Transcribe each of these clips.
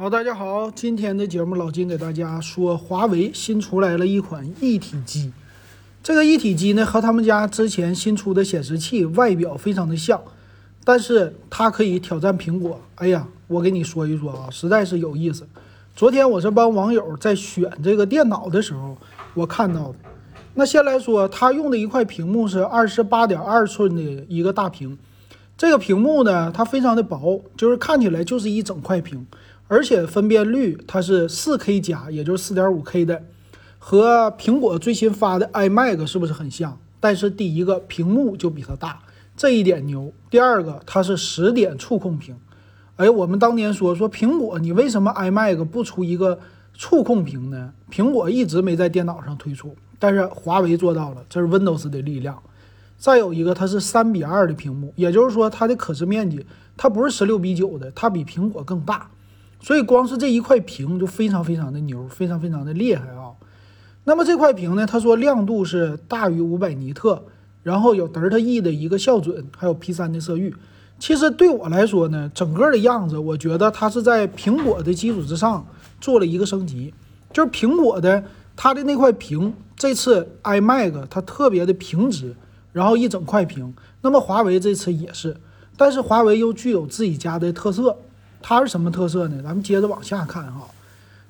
好，大家好，今天的节目老金给大家说，华为新出来了一款一体机。这个一体机呢，和他们家之前新出的显示器外表非常的像，但是它可以挑战苹果。哎呀，我给你说一说啊，实在是有意思。昨天我是帮网友在选这个电脑的时候，我看到的。那先来说，它用的一块屏幕是二十八点二寸的一个大屏，这个屏幕呢，它非常的薄，就是看起来就是一整块屏。而且分辨率它是四 K 加，也就是四点五 K 的，和苹果最新发的 iMac 是不是很像？但是第一个屏幕就比它大，这一点牛。第二个它是十点触控屏，哎，我们当年说说苹果，你为什么 iMac 不出一个触控屏呢？苹果一直没在电脑上推出，但是华为做到了，这是 Windows 的力量。再有一个，它是三比二的屏幕，也就是说它的可视面积它不是十六比九的，它比苹果更大。所以光是这一块屏就非常非常的牛，非常非常的厉害啊。那么这块屏呢，他说亮度是大于五百尼特，然后有德尔塔 E 的一个校准，还有 P 三的色域。其实对我来说呢，整个的样子，我觉得它是在苹果的基础之上做了一个升级。就是苹果的它的那块屏，这次 iMac 它特别的平直，然后一整块屏。那么华为这次也是，但是华为又具有自己家的特色。它是什么特色呢？咱们接着往下看哈。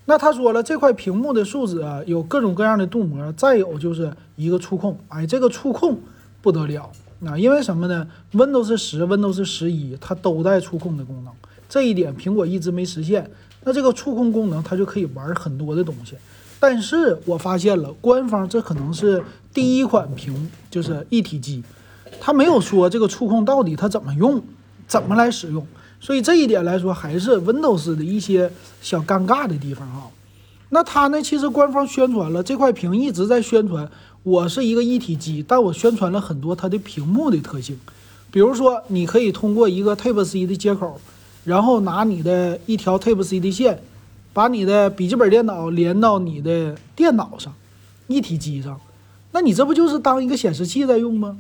那他说了，这块屏幕的树脂啊，有各种各样的镀膜，再有就是一个触控。哎，这个触控不得了啊！因为什么呢？Windows 十、Windows 十一它都带触控的功能，这一点苹果一直没实现。那这个触控功能，它就可以玩很多的东西。但是我发现了，官方这可能是第一款屏，就是一体机，它没有说这个触控到底它怎么用，怎么来使用。所以这一点来说，还是 Windows 的一些小尴尬的地方哈。那它呢，其实官方宣传了这块屏一直在宣传，我是一个一体机，但我宣传了很多它的屏幕的特性，比如说你可以通过一个 Type C 的接口，然后拿你的一条 Type C 的线，把你的笔记本电脑连到你的电脑上，一体机上，那你这不就是当一个显示器在用吗？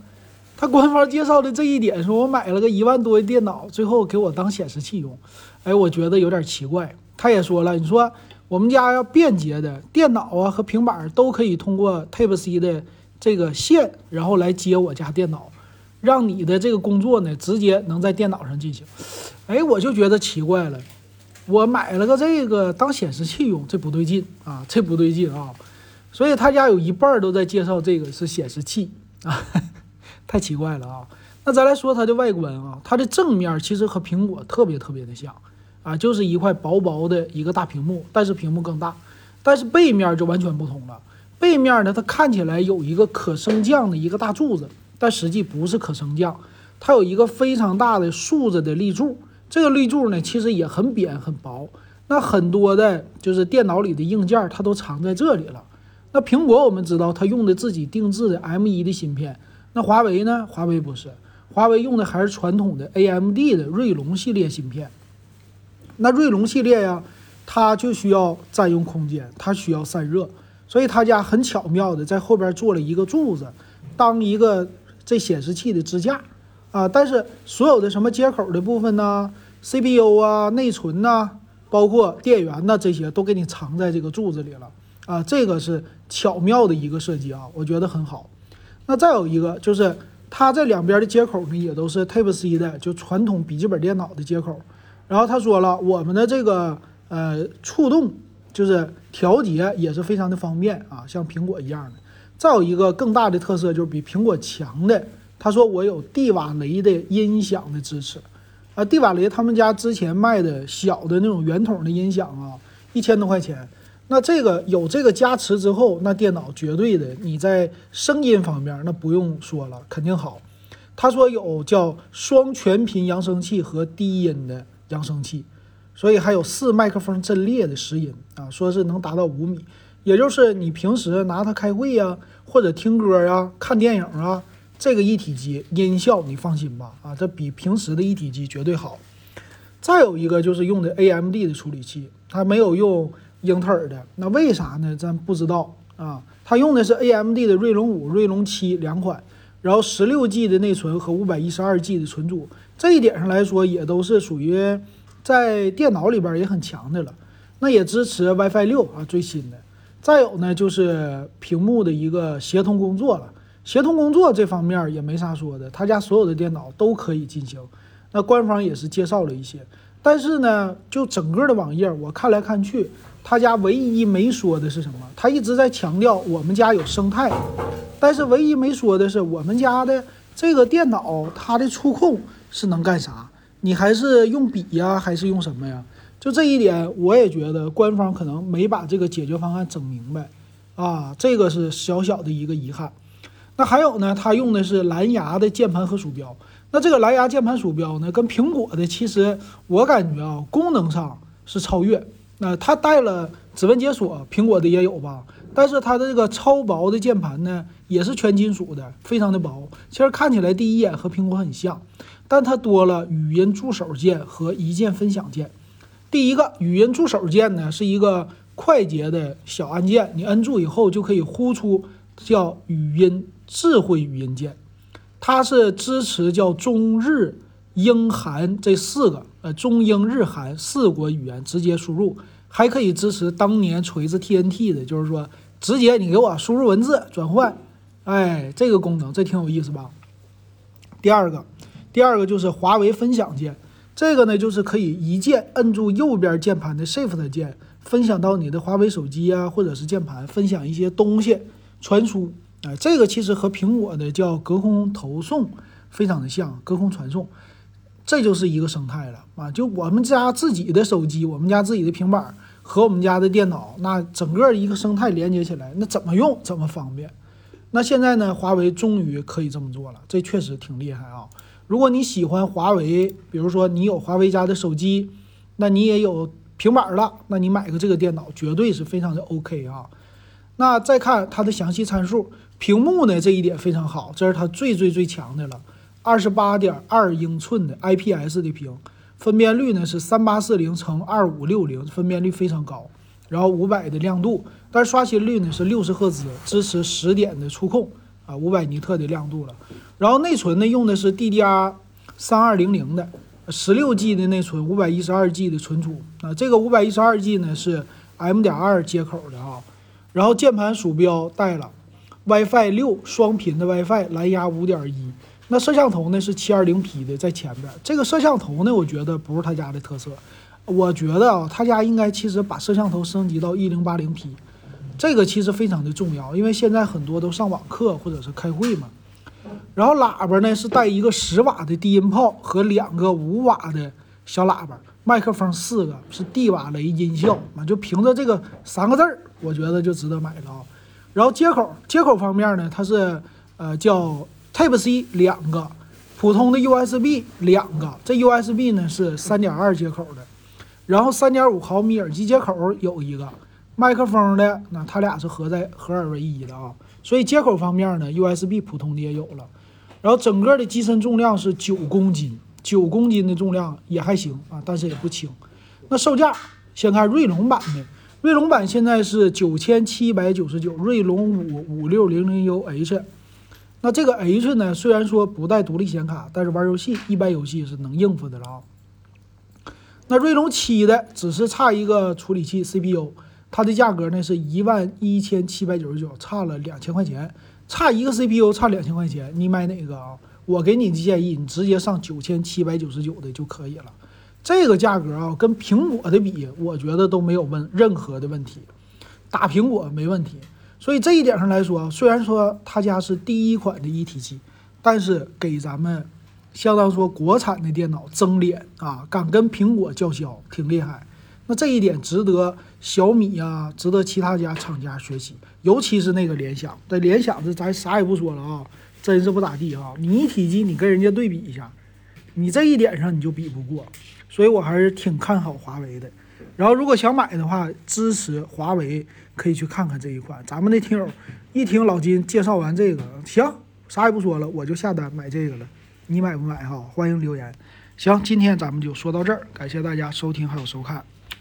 他官方介绍的这一点，说我买了个一万多的电脑，最后给我当显示器用，哎，我觉得有点奇怪。他也说了，你说我们家要便捷的电脑啊和平板都可以通过 Type C 的这个线，然后来接我家电脑，让你的这个工作呢直接能在电脑上进行。哎，我就觉得奇怪了，我买了个这个当显示器用，这不对劲啊，这不对劲啊。所以他家有一半都在介绍这个是显示器啊。太奇怪了啊！那咱来说它的外观啊，它的正面其实和苹果特别特别的像啊，就是一块薄薄的一个大屏幕，但是屏幕更大。但是背面就完全不同了，背面呢，它看起来有一个可升降的一个大柱子，但实际不是可升降，它有一个非常大的竖着的立柱。这个立柱呢，其实也很扁很薄。那很多的就是电脑里的硬件，它都藏在这里了。那苹果我们知道，它用的自己定制的 M1 的芯片。那华为呢？华为不是，华为用的还是传统的 AMD 的锐龙系列芯片。那锐龙系列呀，它就需要占用空间，它需要散热，所以他家很巧妙的在后边做了一个柱子，当一个这显示器的支架啊。但是所有的什么接口的部分呢，CPU 啊、内存呐，包括电源呐，这些都给你藏在这个柱子里了啊。这个是巧妙的一个设计啊，我觉得很好。那再有一个就是，它这两边的接口呢，也都是 Type C 的，就传统笔记本电脑的接口。然后他说了，我们的这个呃触动就是调节也是非常的方便啊，像苹果一样的。再有一个更大的特色就是比苹果强的，他说我有蒂瓦雷的音响的支持啊。蒂瓦雷他们家之前卖的小的那种圆筒的音响啊，一千多块钱。那这个有这个加持之后，那电脑绝对的，你在声音方面那不用说了，肯定好。他说有叫双全频扬声器和低音的扬声器，所以还有四麦克风阵列的拾音啊，说是能达到五米，也就是你平时拿它开会呀，或者听歌呀、看电影啊，这个一体机音效你放心吧，啊，这比平时的一体机绝对好。再有一个就是用的 AMD 的处理器，它没有用。英特尔的那为啥呢？咱不知道啊。它用的是 AMD 的锐龙五、锐龙七两款，然后十六 G 的内存和五百一十二 G 的存储，这一点上来说也都是属于在电脑里边也很强的了。那也支持 WiFi 六啊，最新的。再有呢，就是屏幕的一个协同工作了。协同工作这方面也没啥说的，他家所有的电脑都可以进行。那官方也是介绍了一些，但是呢，就整个的网页我看来看去，他家唯一没说的是什么？他一直在强调我们家有生态，但是唯一没说的是我们家的这个电脑它的触控是能干啥？你还是用笔呀，还是用什么呀？就这一点，我也觉得官方可能没把这个解决方案整明白，啊，这个是小小的一个遗憾。那还有呢，它用的是蓝牙的键盘和鼠标。那这个蓝牙键盘鼠标呢，跟苹果的其实我感觉啊，功能上是超越。那它带了指纹解锁，苹果的也有吧？但是它的这个超薄的键盘呢，也是全金属的，非常的薄。其实看起来第一眼和苹果很像，但它多了语音助手键和一键分享键。第一个语音助手键呢，是一个快捷的小按键，你摁住以后就可以呼出叫语音智慧语音键，它是支持叫中日英韩这四个呃中英日韩四国语言直接输入，还可以支持当年锤子 TNT 的，就是说直接你给我输入文字转换，哎，这个功能这挺有意思吧？第二个，第二个就是华为分享键。这个呢，就是可以一键摁住右边键盘的 Shift 键，分享到你的华为手机啊，或者是键盘，分享一些东西，传输。哎，这个其实和苹果的叫隔空投送非常的像，隔空传送，这就是一个生态了啊。就我们家自己的手机，我们家自己的平板和我们家的电脑，那整个一个生态连接起来，那怎么用怎么方便。那现在呢，华为终于可以这么做了，这确实挺厉害啊。如果你喜欢华为，比如说你有华为家的手机，那你也有平板了，那你买个这个电脑绝对是非常的 OK 啊。那再看它的详细参数，屏幕呢这一点非常好，这是它最最最强的了，二十八点二英寸的 IPS 的屏，分辨率呢是三八四零乘二五六零，分辨率非常高，然后五百的亮度，但是刷新率呢是六十赫兹，支持十点的触控。啊，五百尼特的亮度了，然后内存呢用的是 DDR 三二零零的十六 G 的内存，五百一十二 G 的存储啊，这个五百一十二 G 呢是 M 点二接口的啊，然后键盘鼠标带了 WiFi 六双频的 WiFi，蓝牙五点一，那摄像头呢是七二零 P 的在前边，这个摄像头呢我觉得不是他家的特色，我觉得啊他家应该其实把摄像头升级到一零八零 P。这个其实非常的重要，因为现在很多都上网课或者是开会嘛。然后喇叭呢是带一个十瓦的低音炮和两个五瓦的小喇叭，麦克风四个是地瓦雷音效啊，就凭着这个三个字儿，我觉得就值得买了啊。然后接口接口方面呢，它是呃叫 Type C 两个，普通的 USB 两个，这 USB 呢是三点二接口的，然后三点五毫米耳机接口有一个。麦克风的那它俩是合在合二为一的啊，所以接口方面呢，USB 普通的也有了，然后整个的机身重量是九公斤，九公斤的重量也还行啊，但是也不轻。那售价先看锐龙版的，锐龙版现在是九千七百九十九，锐龙五五六零零 UH。那这个 H 呢，虽然说不带独立显卡，但是玩游戏一般游戏是能应付的了啊。那锐龙七的只是差一个处理器 CPU。它的价格呢是一万一千七百九十九，差了两千块钱，差一个 CPU，差两千块钱，你买哪个啊？我给你的建议，你直接上九千七百九十九的就可以了。这个价格啊，跟苹果的比，我觉得都没有问任何的问题，打苹果没问题。所以这一点上来说，虽然说他家是第一款的一体机，但是给咱们相当说国产的电脑争脸啊，敢跟苹果叫嚣，挺厉害。那这一点值得小米呀，值得其他家厂家学习，尤其是那个联想。这联想这咱啥也不说了啊，真是不咋地啊！你一体机你跟人家对比一下，你这一点上你就比不过，所以我还是挺看好华为的。然后如果想买的话，支持华为可以去看看这一款。咱们的听友一听老金介绍完这个，行，啥也不说了，我就下单买这个了。你买不买哈？欢迎留言。行，今天咱们就说到这儿，感谢大家收听还有收看。